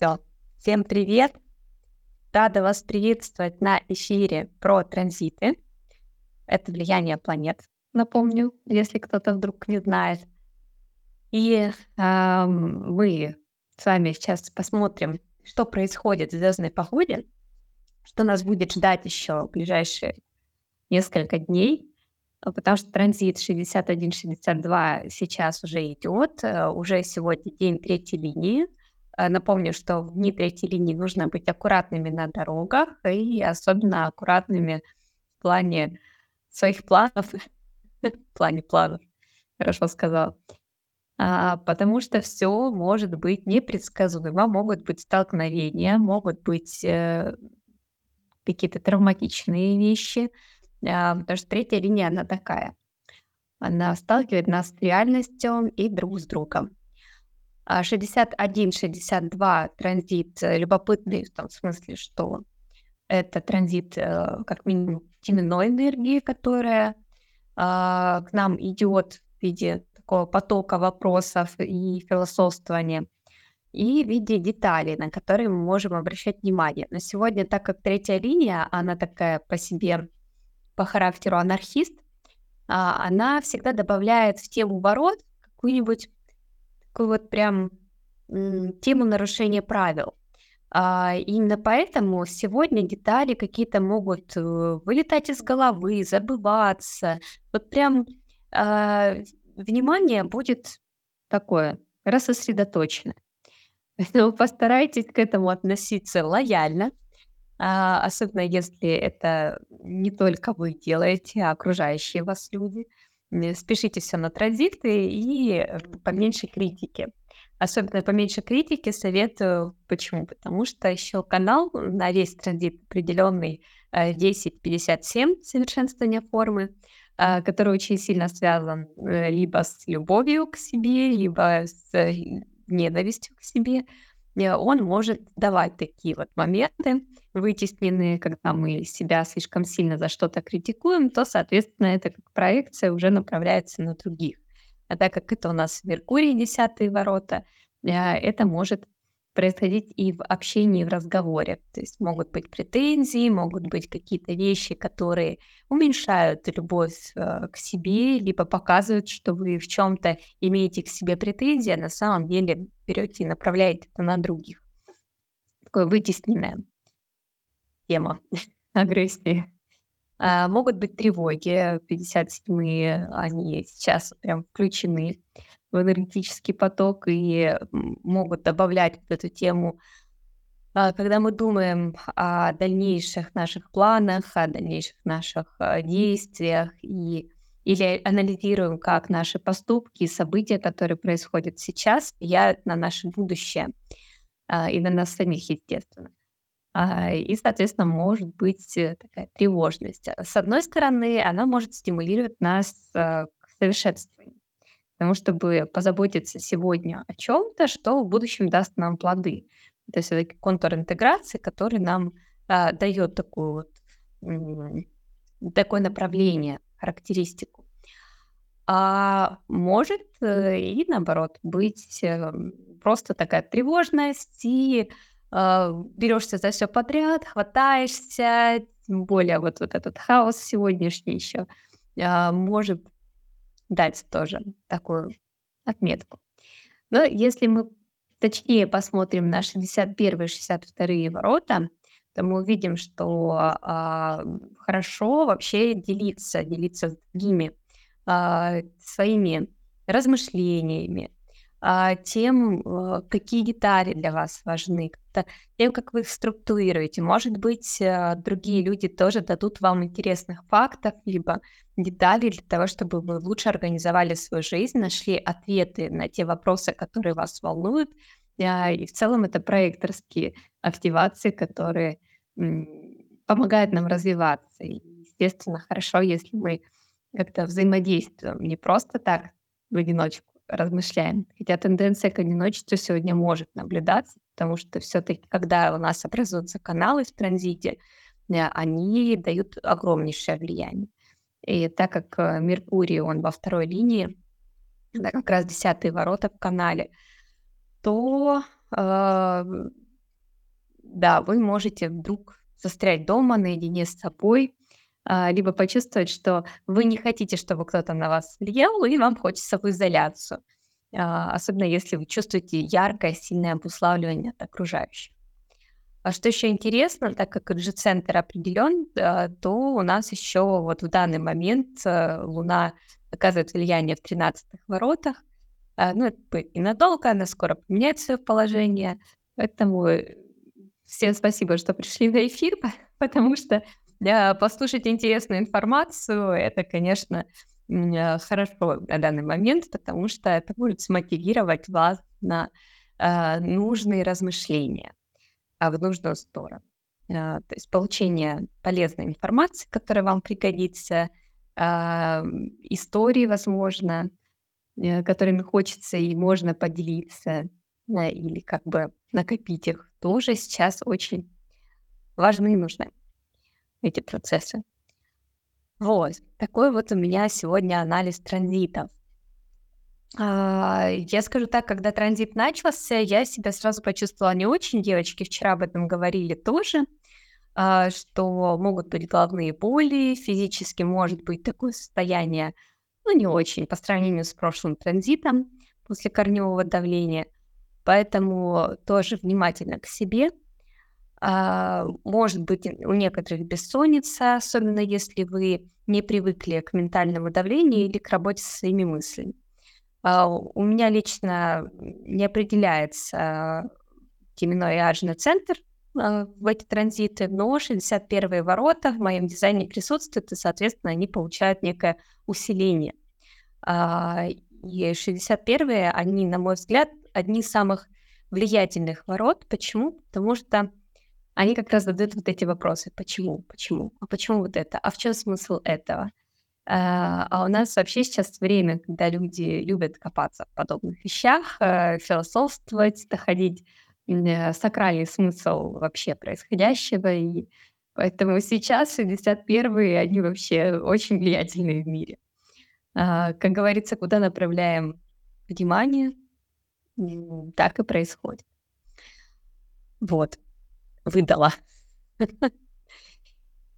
Все. Всем привет. Рада вас приветствовать на эфире про транзиты. Это влияние планет, напомню, если кто-то вдруг не знает. И э, мы с вами сейчас посмотрим, что происходит в звездной погоде, что нас будет ждать еще в ближайшие несколько дней, потому что транзит 61-62 сейчас уже идет, э, уже сегодня день третьей линии. Э, напомню, что в дни третьей линии нужно быть аккуратными на дорогах и особенно аккуратными в плане своих планов, в плане планов, хорошо сказал, а, потому что все может быть непредсказуемо, могут быть столкновения, могут быть э, какие-то травматичные вещи, а, потому что третья линия, она такая. Она сталкивает нас с реальностью и друг с другом. 61-62 а транзит э, любопытный в том смысле, что это транзит э, как минимум теменной энергии, которая а, к нам идет в виде такого потока вопросов и философствования, и в виде деталей, на которые мы можем обращать внимание. Но сегодня, так как третья линия, она такая по себе, по характеру анархист, а, она всегда добавляет в тему ворот какую-нибудь такую вот прям тему нарушения правил. А, именно поэтому сегодня детали какие-то могут э, вылетать из головы, забываться. Вот прям а, внимание будет такое рассосредоточено. Поэтому постарайтесь к этому относиться лояльно, а, особенно если это не только вы делаете, а окружающие вас люди. Спешите все на транзиты и э, поменьше критики. Особенно поменьше критики советую. Почему? Потому что еще канал на весь транзит определенный 1057 э, совершенствования формы, э, который очень сильно связан либо с любовью к себе, либо с ненавистью к себе. Он может давать такие вот моменты, вытеснены, когда мы себя слишком сильно за что-то критикуем, то, соответственно, это как проекция уже направляется на других. А так как это у нас Меркурий, десятые ворота, э, это может происходить и в общении, и в разговоре. То есть могут быть претензии, могут быть какие-то вещи, которые уменьшают любовь э, к себе, либо показывают, что вы в чем-то имеете к себе претензии, а на самом деле берете и направляете это на других. Такое вытесненное тема агрессии. А, могут быть тревоги, 57-е, они сейчас прям включены в энергетический поток и могут добавлять вот эту тему, а, когда мы думаем о дальнейших наших планах, о дальнейших наших а, действиях и или анализируем, как наши поступки и события, которые происходят сейчас, влияют на наше будущее и на нас самих, естественно. А, и, соответственно, может быть э, такая тревожность. А, с одной стороны, она может стимулировать нас а, к совершенствованию, потому чтобы позаботиться сегодня о чем-то, что в будущем даст нам плоды. То есть это контур интеграции, который нам а, дает такую вот, такое направление, характеристику. А может э, и наоборот быть э, просто такая тревожность и э, берешься за все подряд, хватаешься, тем более вот, вот этот хаос сегодняшний еще э, может дать тоже такую отметку. Но если мы точнее посмотрим на 61 и 62 ворота, то мы увидим, что э, хорошо вообще делиться, делиться с другими э, своими размышлениями, а, тем, а, какие детали для вас важны, тем, как вы их структурируете. Может быть, а, другие люди тоже дадут вам интересных фактов, либо деталей для того, чтобы вы лучше организовали свою жизнь, нашли ответы на те вопросы, которые вас волнуют. И в целом это проекторские активации, которые помогают нам развиваться. И, естественно, хорошо, если мы как-то взаимодействуем не просто так в одиночку, размышляем. Хотя тенденция к одиночеству сегодня может наблюдаться, потому что все-таки, когда у нас образуются каналы в транзите, э, они дают огромнейшее влияние. И так как э, Меркурий, он во второй линии, да, как раз десятые ворота в канале, то э, да, вы можете вдруг застрять дома наедине с собой, либо почувствовать, что вы не хотите, чтобы кто-то на вас влиял, и вам хочется в изоляцию. А, особенно если вы чувствуете яркое, сильное обуславливание от окружающих. А что еще интересно, так как G-центр определен, то у нас еще вот в данный момент э, Луна оказывает влияние в 13 воротах. Ну, это и надолго, она скоро поменяет свое положение. Поэтому э, всем спасибо, что пришли на эфир, потому что послушать интересную информацию, это, конечно, э, хорошо на данный момент, потому что это будет смотивировать вас на э, нужные размышления а в нужную сторону. Э, то есть получение полезной информации, которая вам пригодится, истории, возможно, которыми хочется и можно поделиться, или как бы накопить их, тоже сейчас очень важны и нужны эти процессы. Вот, такой вот у меня сегодня анализ транзитов. А, я скажу так, когда транзит начался, я себя сразу почувствовала не очень. Девочки вчера об этом говорили тоже, а, что могут быть головные боли, физически может быть такое состояние, ну, не очень по сравнению с прошлым транзитом после корневого давления. Поэтому тоже внимательно к себе, может быть, у некоторых бессонница, особенно если вы не привыкли к ментальному давлению или к работе со своими мыслями. А, у меня лично не определяется теменной ажный центр а, в эти транзиты, но 61-е ворота в моем дизайне присутствуют, и, соответственно, они получают некое усиление. И 61-е, они, на мой взгляд, одни из самых влиятельных ворот. Почему? Потому что они как раз задают вот эти вопросы. Почему? Почему? А почему вот это? А в чем смысл этого? А, а у нас вообще сейчас время, когда люди любят копаться в подобных вещах, э, философствовать, доходить э, сакральный смысл вообще происходящего. И поэтому сейчас 61-е, они вообще очень влиятельные в мире. А, как говорится, куда направляем внимание, так и происходит. Вот выдала.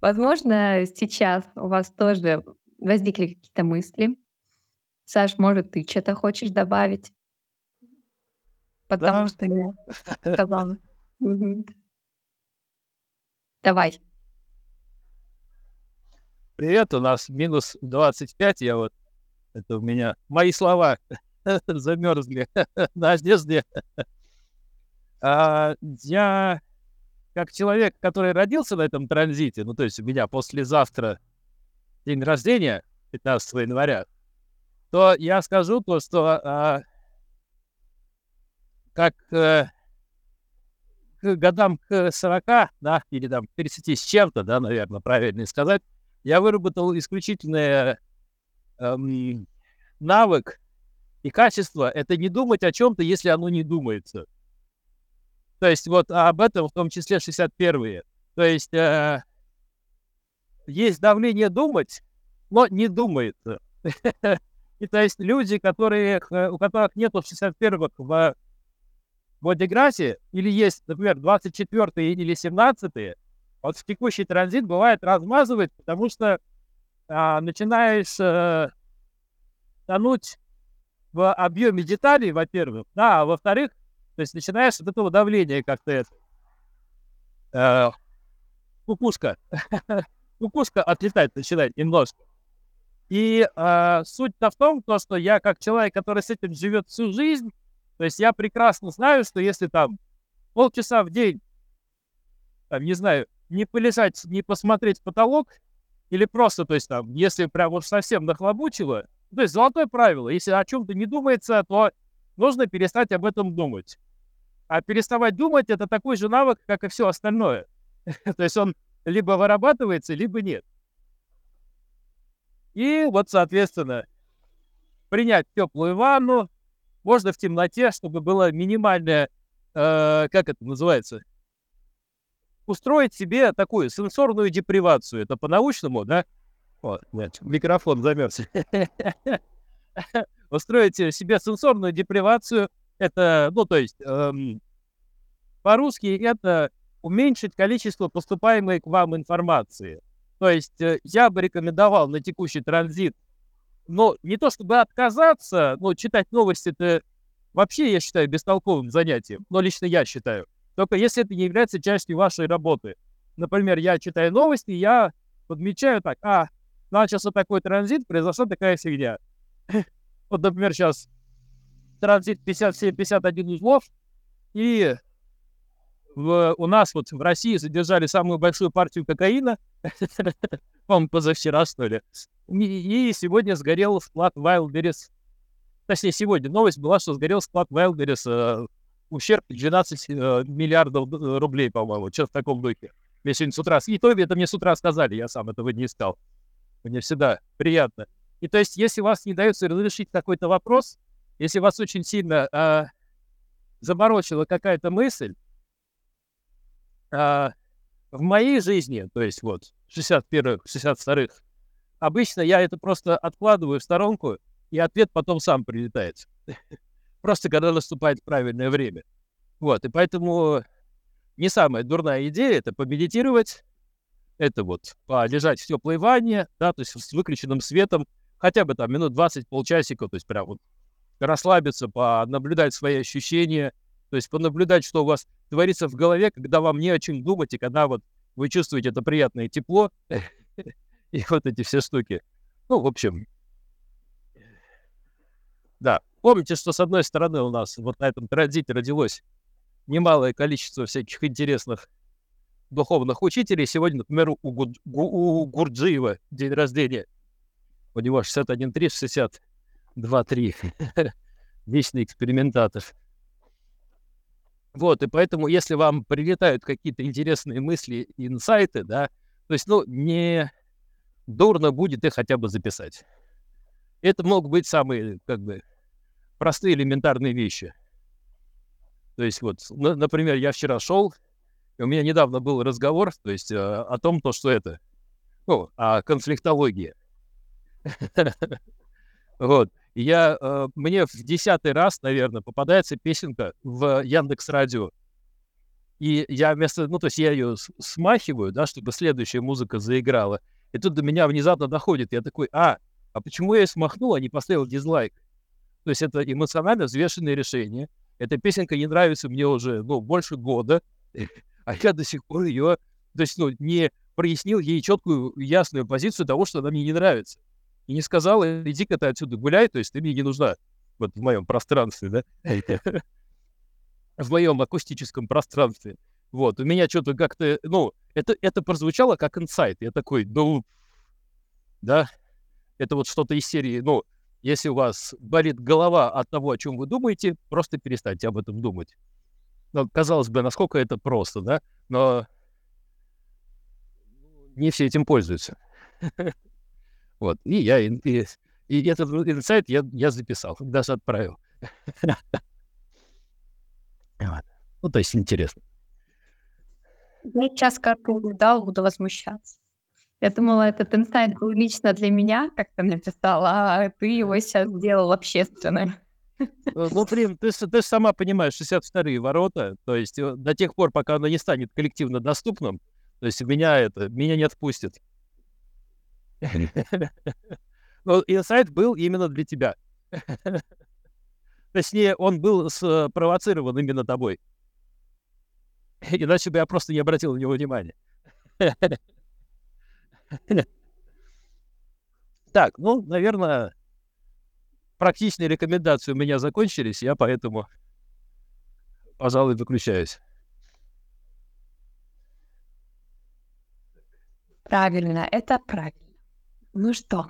Возможно, сейчас у вас тоже возникли какие-то мысли. Саш, может, ты что-то хочешь добавить? Потому Да. что я сказала. Давай. Привет, у нас минус 25, я вот, это у меня, мои слова замерзли на одежде. А, я как человек, который родился на этом транзите, ну, то есть у меня послезавтра день рождения, 15 января, то я скажу то, что а, как э, к годам к 40, да, или там к 30 с чем-то, да, наверное, правильно сказать, я выработал исключительный эм, навык и качество — это не думать о чем-то, если оно не думается. То есть вот об этом в том числе 61-е. То есть э, есть давление думать, но не думается. И то есть люди, которые, э, у которых нету 61-х в бодиграфе, или есть, например, 24 или 17 вот в текущий транзит бывает размазывать, потому что а, начинаешь э, тонуть в объеме деталей, во-первых, да, а во-вторых, то есть начинаешь от этого давления как-то это, э, кукушка, кукушка отлетать начинает немножко. И э, суть-то в том, то, что я как человек, который с этим живет всю жизнь, то есть я прекрасно знаю, что если там полчаса в день, там, не знаю, не полежать, не посмотреть потолок, или просто, то есть там, если прям уж совсем нахлобучило, то есть золотое правило, если о чем-то не думается, то нужно перестать об этом думать. А переставать думать это такой же навык, как и все остальное. То есть он либо вырабатывается, либо нет. И вот, соответственно, принять теплую ванну, можно в темноте, чтобы было минимальное, э, как это называется, устроить себе такую сенсорную депривацию. Это по-научному, да? Вот, нет, микрофон замерз. Устроить себе сенсорную депривацию. Это, ну, то есть, эм, по-русски это уменьшить количество поступаемой к вам информации. То есть э, я бы рекомендовал на текущий транзит, но не то чтобы отказаться, но читать новости это вообще, я считаю, бестолковым занятием. Но лично я считаю. Только если это не является частью вашей работы. Например, я читаю новости, я подмечаю так, а, начался такой транзит, произошла такая фигня. Вот, например, сейчас транзит 57-51 узлов, и в, у нас вот в России задержали самую большую партию кокаина, по-моему, позавчера, что ли, и, и сегодня сгорел склад Wildberries, точнее, сегодня новость была, что сгорел склад Wildberries, э, ущерб 12 э, миллиардов э, рублей, по-моему, что в таком духе. Мне сегодня с утра, и то это мне с утра сказали, я сам этого не искал. Мне всегда приятно. И то есть, если вас не дается разрешить какой-то вопрос, если вас очень сильно э, заморочила какая-то мысль, э, в моей жизни, то есть вот 61-х, 62-х, обычно я это просто откладываю в сторонку, и ответ потом сам прилетает. Просто когда наступает правильное время. Вот, и поэтому не самая дурная идея это помедитировать, это вот полежать в теплой ванне, да, то есть с выключенным светом, хотя бы там минут 20, полчасика, то есть прям вот расслабиться, понаблюдать свои ощущения, то есть понаблюдать, что у вас творится в голове, когда вам не о чем думать, и когда вот вы чувствуете это приятное тепло и вот эти все штуки. Ну, в общем, да. Помните, что с одной стороны у нас вот на этом транзите родилось немалое количество всяких интересных духовных учителей. Сегодня, например, у, Гуд... у Гурджиева день рождения. У него 61.3, 62.3. Вечный экспериментатор. Вот, и поэтому, если вам прилетают какие-то интересные мысли, инсайты, да, то есть, ну, не дурно будет их хотя бы записать. Это могут быть самые, как бы, простые элементарные вещи. То есть, вот, например, я вчера шел, и у меня недавно был разговор, то есть, э, о том, то, что это, ну, о конфликтологии. Вот. Я, э, мне в десятый раз, наверное, попадается песенка в Яндекс Радио. И я вместо, ну, то есть я ее смахиваю, да, чтобы следующая музыка заиграла. И тут до меня внезапно доходит. Я такой, а, а почему я ее смахнул, а не поставил дизлайк? То есть это эмоционально взвешенное решение. Эта песенка не нравится мне уже, ну, больше года, а я до сих пор ее, то есть, ну, не прояснил ей четкую, ясную позицию того, что она мне не нравится и не сказала, иди-ка ты отсюда гуляй, то есть ты мне не нужна вот в моем пространстве, да, в моем акустическом пространстве. Вот, у меня что-то как-то, ну, это, это прозвучало как инсайт. Я такой, ну, да, это вот что-то из серии, ну, если у вас болит голова от того, о чем вы думаете, просто перестаньте об этом думать. Ну, казалось бы, насколько это просто, да, но не все этим пользуются. Вот. И я и, и, и этот инсайт я, я записал, даже отправил. Ну, то есть интересно. Я сейчас как да, буду возмущаться. Я думала, этот инсайт был лично для меня, как ты написала, а ты его сейчас сделал общественным. Э, ну, блин, ты, ты сама понимаешь, 62-е ворота, то есть э, до тех пор, пока оно не станет коллективно доступным, то есть меня это, меня не отпустят. Но инсайт был именно для тебя. Точнее, он был спровоцирован именно тобой. Иначе бы я просто не обратил на него внимания. Так, ну, наверное, практичные рекомендации у меня закончились, я поэтому, пожалуй, выключаюсь. Правильно, это правильно. Ну что,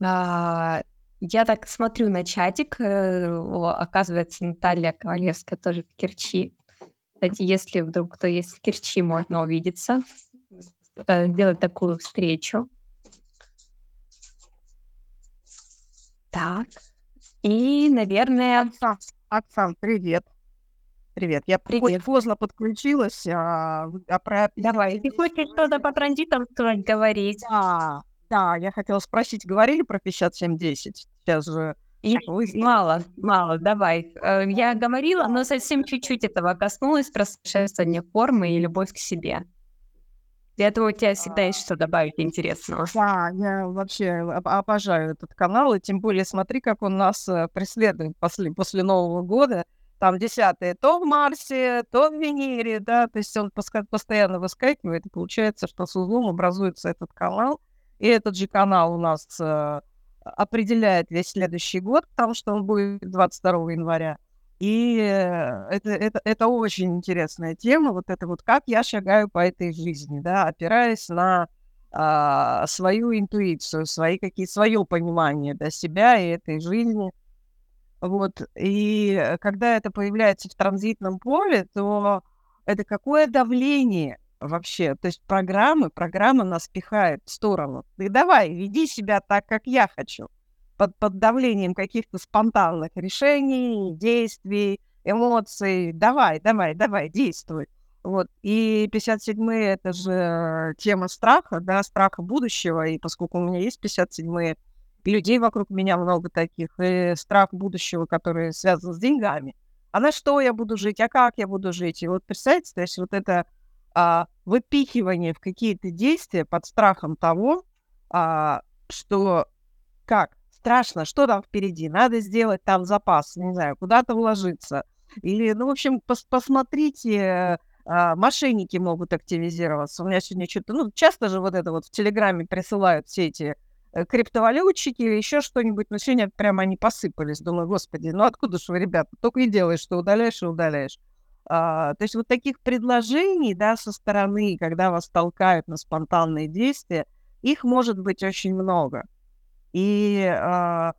а, я так смотрю на чатик, э, оказывается, Наталья Ковалевская тоже в Керчи. Кстати, если вдруг кто есть в Керчи, можно увидеться, э, сделать такую встречу. Так, и, наверное... Оксан, Оксан, привет. Привет. Я Привет. поздно подключилась. А, а про... Давай, ты хочешь что-то по транзитам говорить? Да, да, я хотела спросить, говорили про 5710? Сейчас же Мало, мало, давай. Э, я говорила, но совсем чуть-чуть этого коснулась про совершенствование формы и любовь к себе. Для этого у тебя всегда есть что добавить интересного. Да, я вообще обожаю этот канал, и тем более смотри, как он нас э, преследует после, после Нового года. Там десятые то в Марсе, то в Венере, да, то есть он постоянно выскакивает, и получается, что с узлом образуется этот канал, и этот же канал у нас э, определяет весь следующий год, потому что он будет 22 января. И э, это, это, это очень интересная тема, вот это вот как я шагаю по этой жизни, да, опираясь на а, свою интуицию, свои какие свое понимание да, себя и этой жизни. Вот. И когда это появляется в транзитном поле, то это какое давление вообще. То есть программы, программа нас пихает в сторону. Ты давай, веди себя так, как я хочу под, под давлением каких-то спонтанных решений, действий, эмоций. Давай, давай, давай, действуй. Вот. И 57-е — это же тема страха, да, страха будущего. И поскольку у меня есть 57-е, и людей вокруг меня много таких, и страх будущего, который связан с деньгами. А на что я буду жить, а как я буду жить? И вот представьте, то есть вот это а, выпихивание в какие-то действия под страхом того, а, что как страшно, что там впереди, надо сделать там запас, не знаю, куда-то вложиться. Или, ну, в общем, пос посмотрите, а, мошенники могут активизироваться. У меня сегодня что-то, ну, часто же вот это вот в Телеграме присылают все эти э, криптовалютчики или еще что-нибудь, но сегодня прямо они посыпались. Думаю, господи, ну откуда же вы, ребята, только и делаешь, что удаляешь и удаляешь. А, то есть вот таких предложений, да, со стороны, когда вас толкают на спонтанные действия, их может быть очень много. И, э,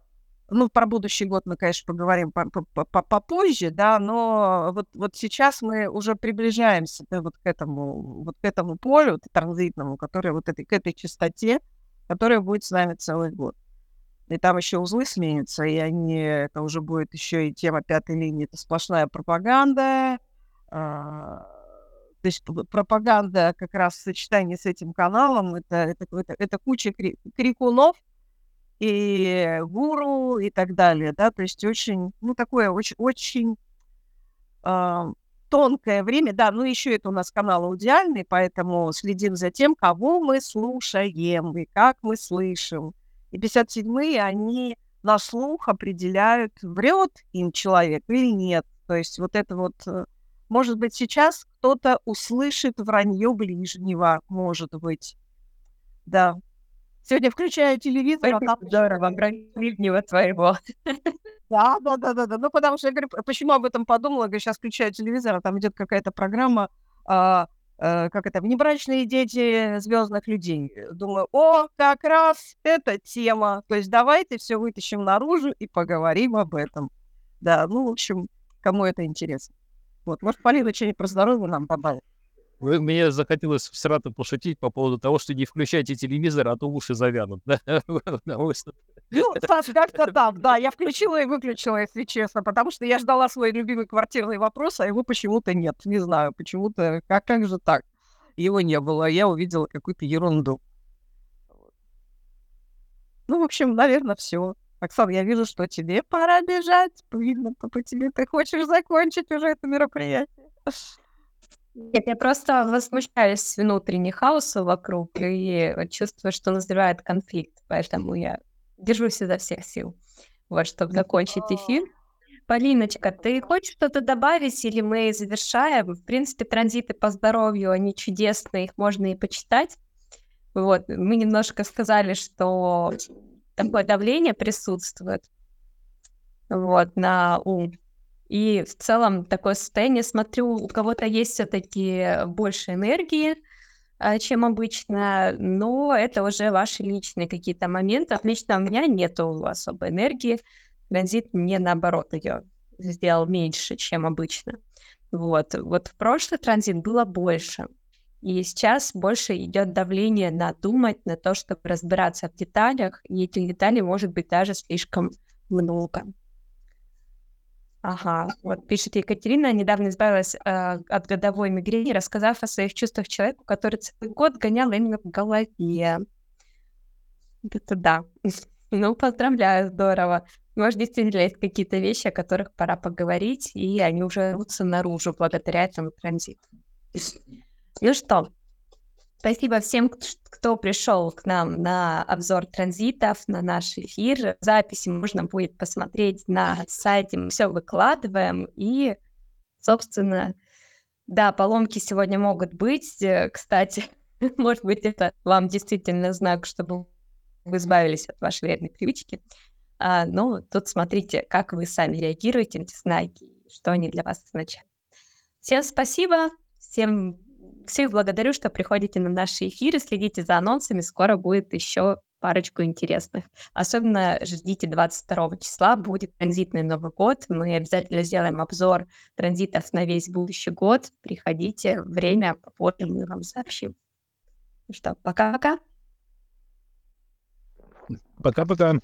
ну, про будущий год мы, конечно, поговорим попозже, да, но вот, вот сейчас мы уже приближаемся да, вот к этому, вот к этому полю транзитному, который вот этой, к этой частоте, которая будет с нами целый год. И там еще узлы сменятся, и они, это уже будет еще и тема пятой линии, это сплошная пропаганда, а, то есть пропаганда как раз в сочетании с этим каналом, это, это, это, это куча крикунов, и гуру и так далее, да, то есть очень, ну, такое очень, очень э, тонкое время, да, ну, еще это у нас канал аудиальный, поэтому следим за тем, кого мы слушаем и как мы слышим. И 57-е, они на слух определяют, врет им человек или нет. То есть вот это вот, э, может быть, сейчас кто-то услышит вранье ближнего, может быть. Да, Сегодня включаю телевизор, а там здорово, гривнева твоего. Да, да, да, да, да. Ну, потому что я говорю, почему об этом подумала, говорю, сейчас включаю телевизор, а там идет какая-то программа, а, а, как это, внебрачные дети звездных людей. Думаю, о, как раз эта тема. То есть давайте все вытащим наружу и поговорим об этом. Да, ну, в общем, кому это интересно. Вот, может, Полина что-нибудь про здоровье нам добавит? Вы, мне захотелось сразу пошутить по поводу того, что не включайте телевизор, а то уши завянут. Да? Ну, Саш, как-то там, да, я включила и выключила, если честно, потому что я ждала свой любимый квартирный вопрос, а его почему-то нет. Не знаю, почему-то, как, как же так? Его не было, я увидела какую-то ерунду. Ну, в общем, наверное, все. Оксана, я вижу, что тебе пора бежать. Видно, по тебе ты хочешь закончить уже это мероприятие. Нет, я просто возмущаюсь внутренне хаоса вокруг и чувствую, что назревает конфликт, поэтому я держусь изо всех сил, вот, чтобы закончить эфир. Полиночка, ты хочешь что-то добавить или мы завершаем? В принципе, транзиты по здоровью, они чудесные, их можно и почитать. Вот, мы немножко сказали, что такое давление присутствует вот, на ум. И в целом такое состояние, смотрю, у кого-то есть все-таки больше энергии, а, чем обычно, но это уже ваши личные какие-то моменты. Лично у меня нету особой энергии. Транзит мне наоборот ее сделал меньше, чем обычно. Вот. вот в прошлый транзит было больше. И сейчас больше идет давление на думать, на то, чтобы разбираться в деталях, и этих деталей может быть даже слишком много. Ага, вот пишет Екатерина, недавно избавилась э, от годовой мигрени, рассказав о своих чувствах человеку, который целый год гонял именно в голове. Это да. Ну, поздравляю, здорово. Может, действительно есть какие-то вещи, о которых пора поговорить, и они уже рвутся наружу благодаря этому транзиту. Ну что, спасибо всем, кто пришел к нам на обзор транзитов, на наш эфир. Записи можно будет посмотреть на сайте, мы все выкладываем, и, собственно, да, поломки сегодня могут быть. Кстати, может быть, это вам действительно знак, чтобы вы избавились от вашей вредной привычки. А, ну, тут смотрите, как вы сами реагируете на эти знаки, что они для вас означают. Всем спасибо, всем всех благодарю, что приходите на наши эфиры, следите за анонсами, скоро будет еще парочку интересных. Особенно ждите 22 числа, будет транзитный Новый год. Мы обязательно сделаем обзор транзитов на весь будущий год. Приходите, время попозже мы вам сообщим. Ну что, пока-пока. Пока-пока.